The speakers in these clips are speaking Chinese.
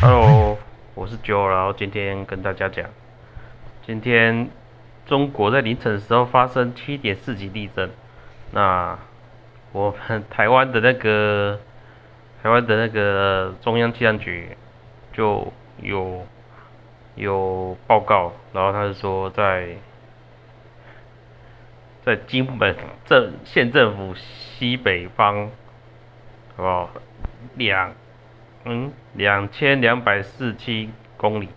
Hello，我是 Joe，然后今天跟大家讲，今天中国在凌晨的时候发生七点四级地震，那我们台湾的那个 台湾的那个中央气象局就有有报告，然后他是说在在金门镇县政府西北方，好不好？两嗯，两千两百四七公里，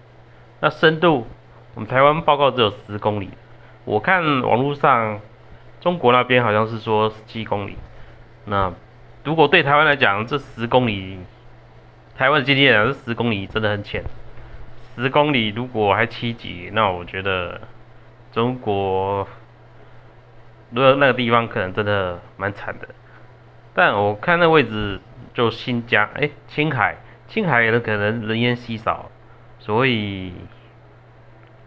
那深度我们台湾报告只有十公里，我看网络上中国那边好像是说十七公里，那如果对台湾来讲，这十公里，台湾的经验啊，这十公里真的很浅，十公里如果还七级，那我觉得中国如果那个地方可能真的蛮惨的，但我看那位置。就新疆，哎，青海，青海的可能人烟稀少，所以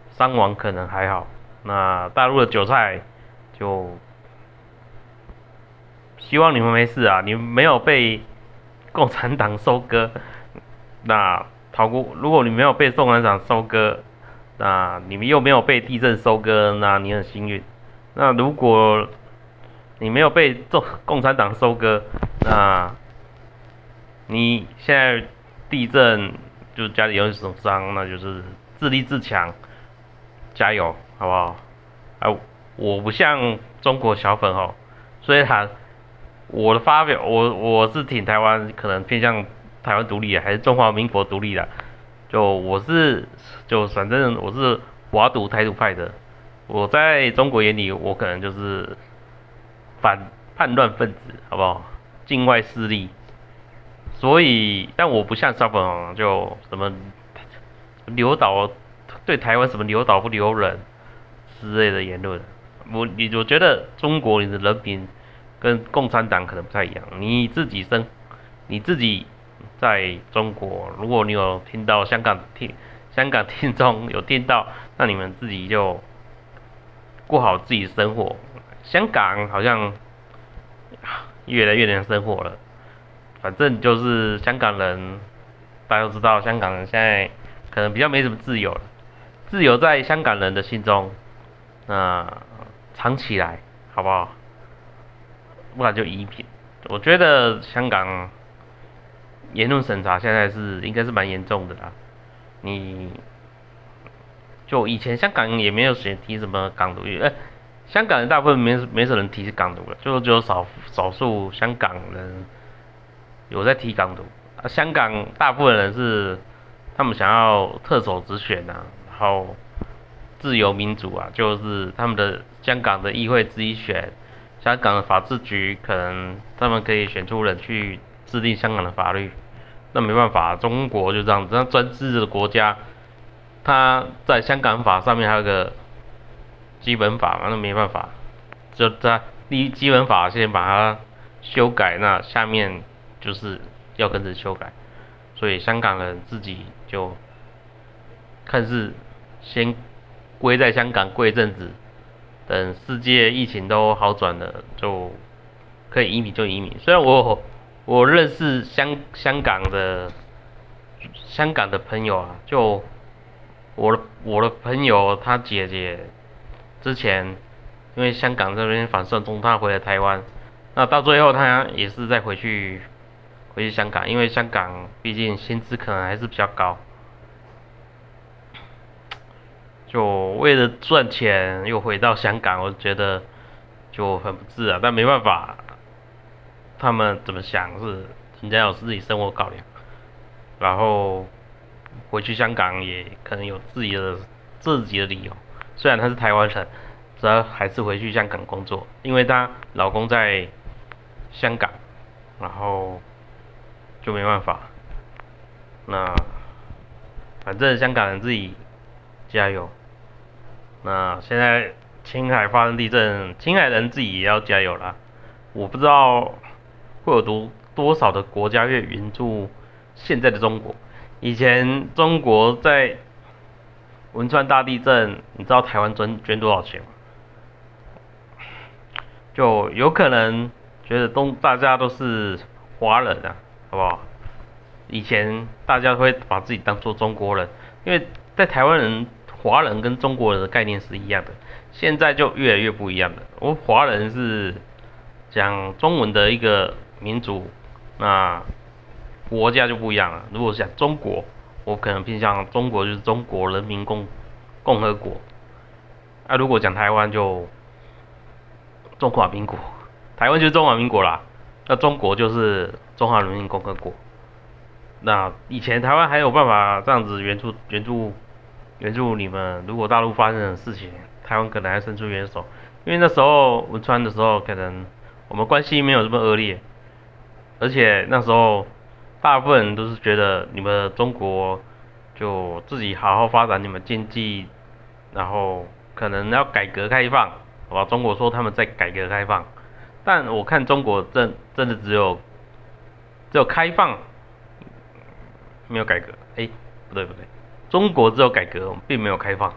伤亡可能还好。那大陆的韭菜，就希望你们没事啊，你们没有被共产党收割。那逃过，如果你没有被共产党收割，那你们又没有被地震收割，那你很幸运。那如果你没有被共共产党收割，那你现在地震就家里有损伤，那就是自立自强，加油，好不好？啊，我不像中国小粉哦，虽然我的发表，我我是挺台湾，可能偏向台湾独立还是中华民国独立的，就我是就反正我是华独台独派的，我在中国眼里，我可能就是反叛乱分子，好不好？境外势力。所以，但我不像小粉红，就什么留岛对台湾什么留岛不留人之类的言论。我你我觉得中国你的人品跟共产党可能不太一样。你自己生你自己在中国，如果你有听到香港听香港听众有听到，那你们自己就过好自己生活。香港好像越来越难生活了。反正就是香港人，大家都知道，香港人现在可能比较没什么自由了。自由在香港人的心中，那藏起来好不好？不然就移民。我觉得香港言论审查现在是应该是蛮严重的啦。你就以前香港也没有谁提什么港独，哎，香港人大部分没没什么人提港独了，就只有少少数香港人。有在提港独啊，香港大部分人是他们想要特首直选啊，然后自由民主啊，就是他们的香港的议会自己选，香港的法制局可能他们可以选出人去制定香港的法律，那没办法，中国就这样子，那专制的国家，他在香港法上面还有个基本法嘛，那没办法，就在第一基本法先把它修改，那下面。就是要跟着修改，所以香港人自己就看是先归在香港过一阵子，等世界疫情都好转了，就可以移民就移民。虽然我我认识香香港的香港的朋友啊，就我的我的朋友他姐姐之前因为香港这边反送中，他回了台湾，那到最后他也是再回去。回去香港，因为香港毕竟薪资可能还是比较高，就为了赚钱又回到香港，我觉得就很不自然。但没办法，他们怎么想是人家有自己生活考量，然后回去香港也可能有自己的自己的理由。虽然他是台湾人，主要还是回去香港工作，因为她老公在香港，然后。就没办法，那反正香港人自己加油。那现在青海发生地震，青海人自己也要加油啦。我不知道会有多多少的国家愿意援助现在的中国。以前中国在汶川大地震，你知道台湾捐捐多少钱吗？就有可能觉得东大家都是华人啊。好不好？以前大家会把自己当做中国人，因为在台湾人、华人跟中国人的概念是一样的，现在就越来越不一样了。我华人是讲中文的一个民族，那国家就不一样了。如果是讲中国，我可能偏向中国就是中国人民共共和国，啊，如果讲台湾就中华民国，台湾就是中华民国啦，那中国就是中华人民共和国。那以前台湾还有办法这样子援助援助援助你们，如果大陆发生的事情，台湾可能还伸出援手，因为那时候汶川的时候，可能我们关系没有这么恶劣，而且那时候大部分人都是觉得你们中国就自己好好发展你们经济，然后可能要改革开放，好吧？中国说他们在改革开放，但我看中国真真的只有只有开放。没有改革，哎，不对不对，中国只有改革，并没有开放。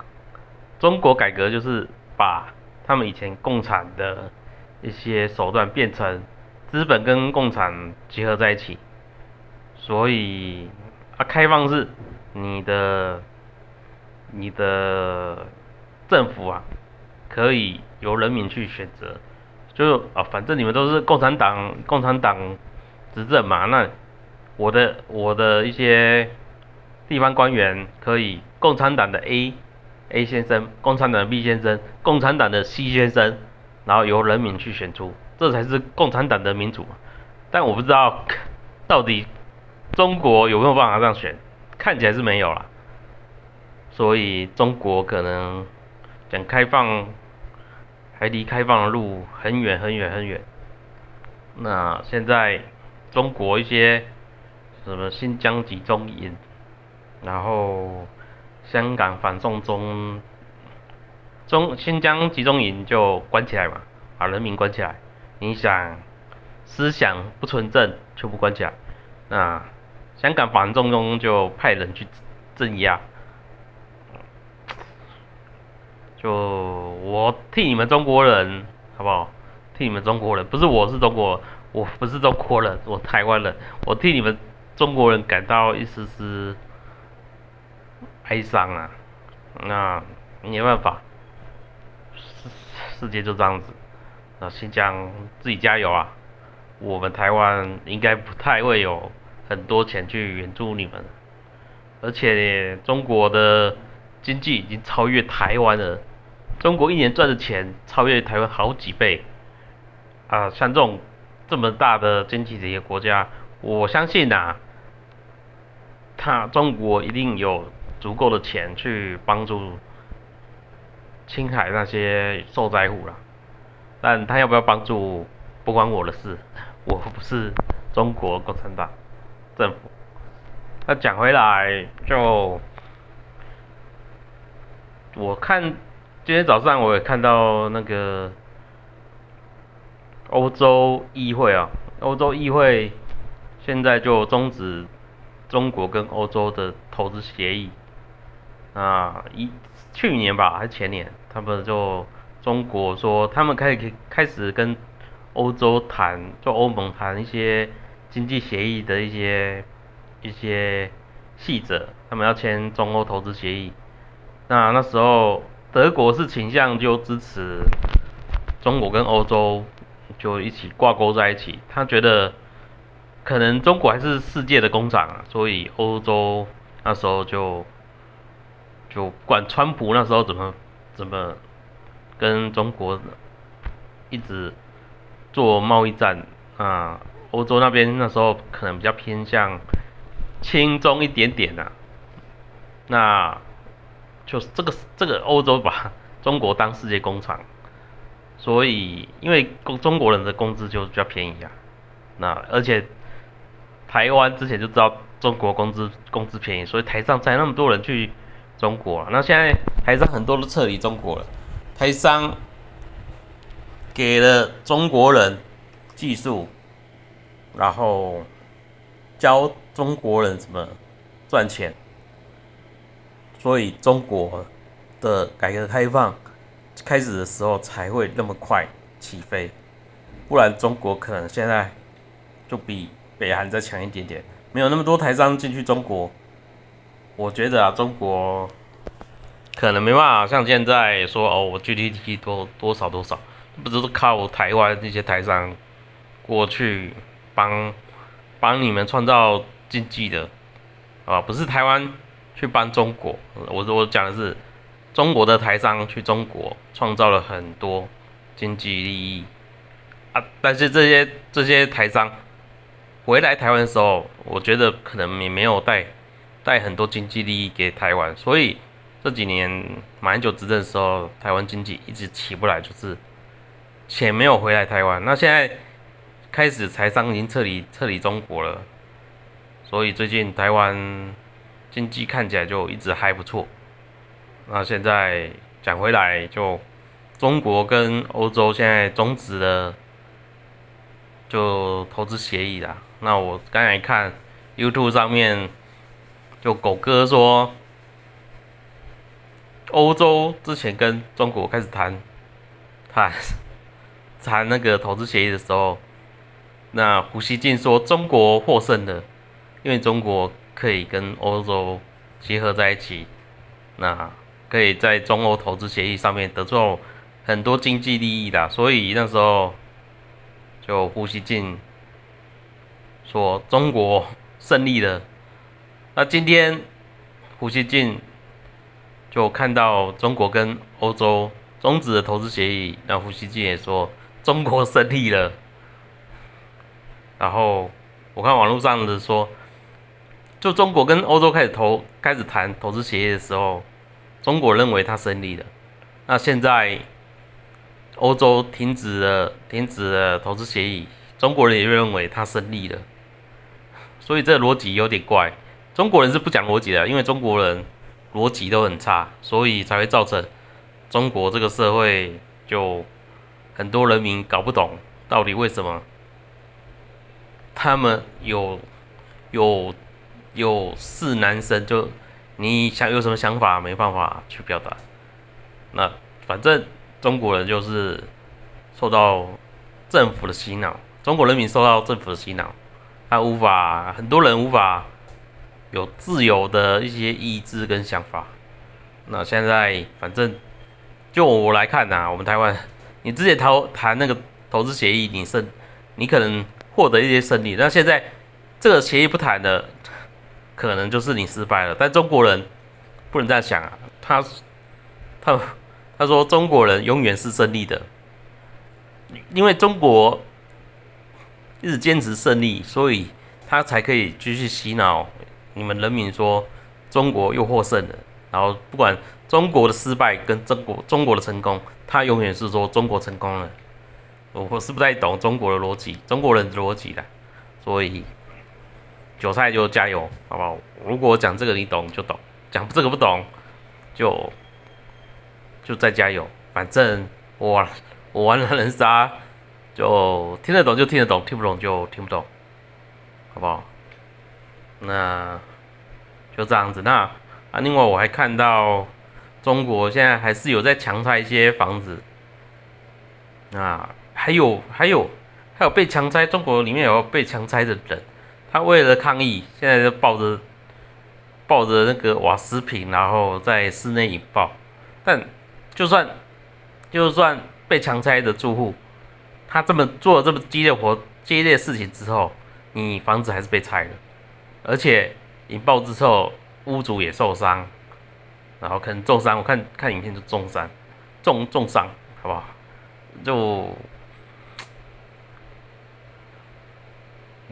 中国改革就是把他们以前共产的一些手段变成资本跟共产结合在一起，所以啊，开放是你的你的政府啊，可以由人民去选择，就啊，反正你们都是共产党，共产党执政嘛，那。我的我的一些地方官员可以，共产党的 A A 先生，共产党的 B 先生，共产党的 C 先生，然后由人民去选出，这才是共产党的民主。但我不知道到底中国有没有办法这样选，看起来是没有了。所以中国可能讲开放，还离开放的路很远很远很远。那现在中国一些。什么新疆集中营，然后香港反送中，中新疆集中营就关起来嘛，把人民关起来。你想思想不纯正，就不关起来。那香港反送中就派人去镇压。就我替你们中国人，好不好？替你们中国人，不是我是中国，我不是中国人，我台湾人，我替你们。中国人感到一丝丝哀伤啊，那没办法，世世界就这样子，那新疆自己加油啊，我们台湾应该不太会有很多钱去援助你们，而且中国的经济已经超越台湾了，中国一年赚的钱超越台湾好几倍，啊，像这种这么大的经济的一个国家，我相信呐。他中国一定有足够的钱去帮助青海那些受灾户了，但他要不要帮助不关我的事，我不是中国共产党政府。那讲回来，就我看今天早上我也看到那个欧洲议会啊，欧洲议会现在就终止。中国跟欧洲的投资协议啊，一去年吧还是前年，他们就中国说他们可以开始跟欧洲谈，就欧盟谈一些经济协议的一些一些细则，他们要签中欧投资协议。那那时候德国是倾向就支持中国跟欧洲就一起挂钩在一起，他觉得。可能中国还是世界的工厂啊，所以欧洲那时候就就管川普那时候怎么怎么跟中国一直做贸易战啊，欧洲那边那时候可能比较偏向轻中一点点啊，那就是这个这个欧洲把中国当世界工厂，所以因为中中国人的工资就比较便宜啊，那而且。台湾之前就知道中国工资工资便宜，所以台上才那么多人去中国。那现在台商很多都撤离中国了，台商给了中国人技术，然后教中国人怎么赚钱，所以中国的改革开放开始的时候才会那么快起飞，不然中国可能现在就比。北韩再强一点点，没有那么多台商进去中国，我觉得啊，中国可能没办法像现在说哦，我 GDP 多多少多少，不都是靠台湾那些台商过去帮帮你们创造经济的啊，不是台湾去帮中国，我我讲的是中国的台商去中国创造了很多经济利益啊，但是这些这些台商。回来台湾的时候，我觉得可能也没有带带很多经济利益给台湾，所以这几年马英九执政的时候，台湾经济一直起不来，就是钱没有回来台湾。那现在开始财商已经撤离撤离中国了，所以最近台湾经济看起来就一直还不错。那现在讲回来，就中国跟欧洲现在终止了就投资协议啦。那我刚才看 YouTube 上面，就狗哥说，欧洲之前跟中国开始谈谈 谈那个投资协议的时候，那胡锡进说中国获胜了，因为中国可以跟欧洲结合在一起，那可以在中欧投资协议上面得到很多经济利益的，所以那时候就胡锡进。说中国胜利了，那今天胡锡进就看到中国跟欧洲终止了投资协议，那胡锡进也说中国胜利了。然后我看网络上的说，就中国跟欧洲开始投开始谈投资协议的时候，中国认为他胜利了。那现在欧洲停止了停止了投资协议，中国人也认为他胜利了。所以这逻辑有点怪，中国人是不讲逻辑的，因为中国人逻辑都很差，所以才会造成中国这个社会就很多人民搞不懂到底为什么他们有有有是男生，就你想有什么想法没办法去表达，那反正中国人就是受到政府的洗脑，中国人民受到政府的洗脑。他无法，很多人无法有自由的一些意志跟想法。那现在反正就我来看呐，我们台湾，你之前投谈那个投资协议，你胜，你可能获得一些胜利。那现在这个协议不谈的，可能就是你失败了。但中国人不能这样想啊，他他他说中国人永远是胜利的，因为中国。一直坚持胜利，所以他才可以继续洗脑你们人民说中国又获胜了。然后不管中国的失败跟中国中国的成功，他永远是说中国成功了。我我是不太懂中国的逻辑，中国人的逻辑的，所以韭菜就加油，好不好？如果讲这个你懂就懂，讲这个不懂就就再加油。反正我我玩狼人杀。就听得懂就听得懂，听不懂就听不懂，好不好？那就这样子。那啊，另外我还看到中国现在还是有在强拆一些房子，啊，还有还有还有被强拆，中国里面有被强拆的人，他为了抗议，现在就抱着抱着那个瓦斯瓶，然后在室内引爆。但就算就算被强拆的住户。他这么做了这么激烈活激烈事情之后，你房子还是被拆了，而且引爆之后，屋主也受伤，然后可能重伤。我看看影片就重伤，重重伤，好不好？就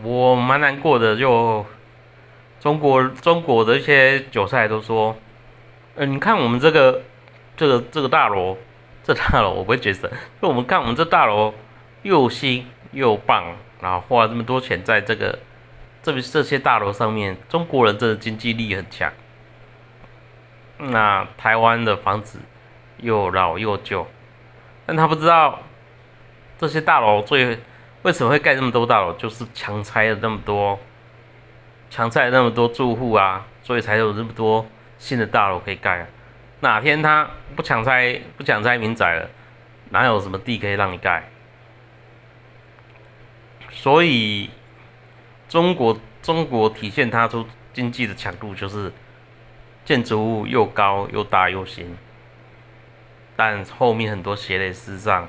我蛮难过的，就中国中国的一些韭菜都说，嗯，你看我们这个这个这个大楼，这大楼我不会觉得，就我们看我们这大楼。又新又棒，然后花了这么多钱在这个这这些大楼上面，中国人真的经济力很强。那台湾的房子又老又旧，但他不知道这些大楼最为什么会盖那么多大楼，就是强拆了那么多，强拆了那么多住户啊，所以才有这么多新的大楼可以盖啊。哪天他不强拆不强拆民宅了，哪有什么地可以让你盖？所以，中国中国体现它出经济的强度，就是建筑物又高又大又新，但后面很多鞋类事实上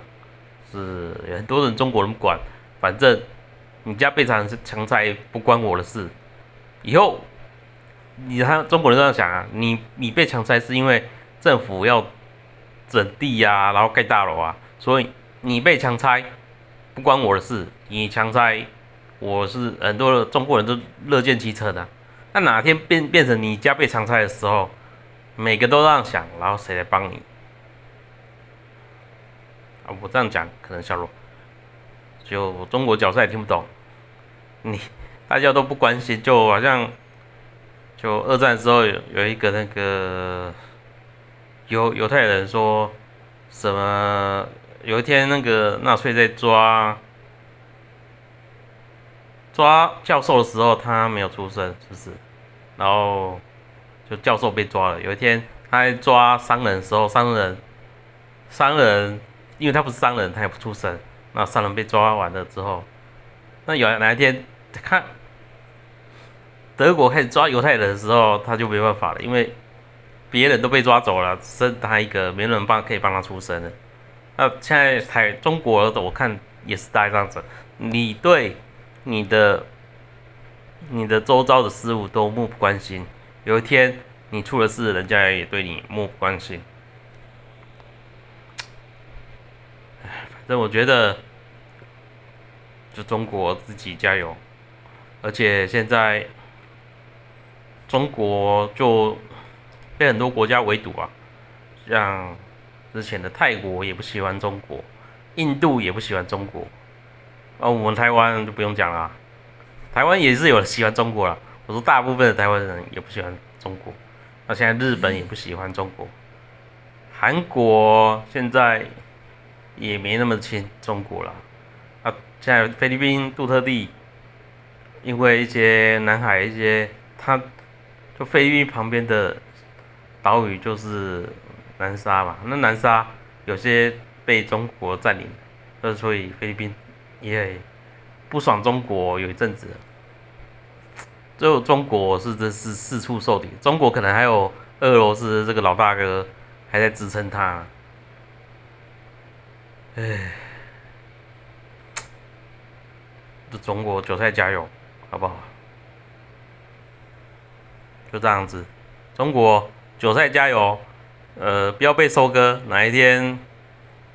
是很多人中国人不管，反正你家被强强拆不关我的事。以后你看中国人这样想啊，你你被强拆是因为政府要整地呀，然后盖大楼啊，所以你被强拆不关我的事，你强拆。我是很多的中国人都乐见其成的，那哪天变变成你家被强拆的时候，每个都这样想，然后谁来帮你？啊，我这样讲可能小罗，就中国角色也听不懂，你大家都不关心，就好像就二战时候有有一个那个犹犹太人说什么，有一天那个纳粹在抓。抓教授的时候，他没有出生，是不是？然后就教授被抓了。有一天他在抓商人的时候，商人商人因为他不是商人，他也不出声。那三人被抓完了之后，那有哪一天看德国开始抓犹太人的时候，他就没办法了，因为别人都被抓走了，剩他一个，没人帮可以帮他出声了。那现在台中国的我看也是大这样子，你对。你的你的周遭的事物都漠不关心，有一天你出了事，人家也对你漠不关心。反正我觉得，就中国自己加油。而且现在中国就被很多国家围堵啊，像之前的泰国也不喜欢中国，印度也不喜欢中国。啊，我们台湾就不用讲了，台湾也是有喜欢中国了。我说大部分的台湾人也不喜欢中国，那现在日本也不喜欢中国，韩国现在也没那么亲中国了。现在菲律宾杜特地，因为一些南海一些，他就菲律宾旁边的岛屿就是南沙嘛，那南沙有些被中国占领，那所以菲律宾。也不爽中国有一阵子，最后中国是真是四处受敌，中国可能还有俄罗斯这个老大哥还在支撑他，唉，这中国韭菜加油，好不好？就这样子，中国韭菜加油，呃，不要被收割，哪一天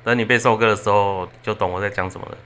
等你被收割的时候，就懂我在讲什么了。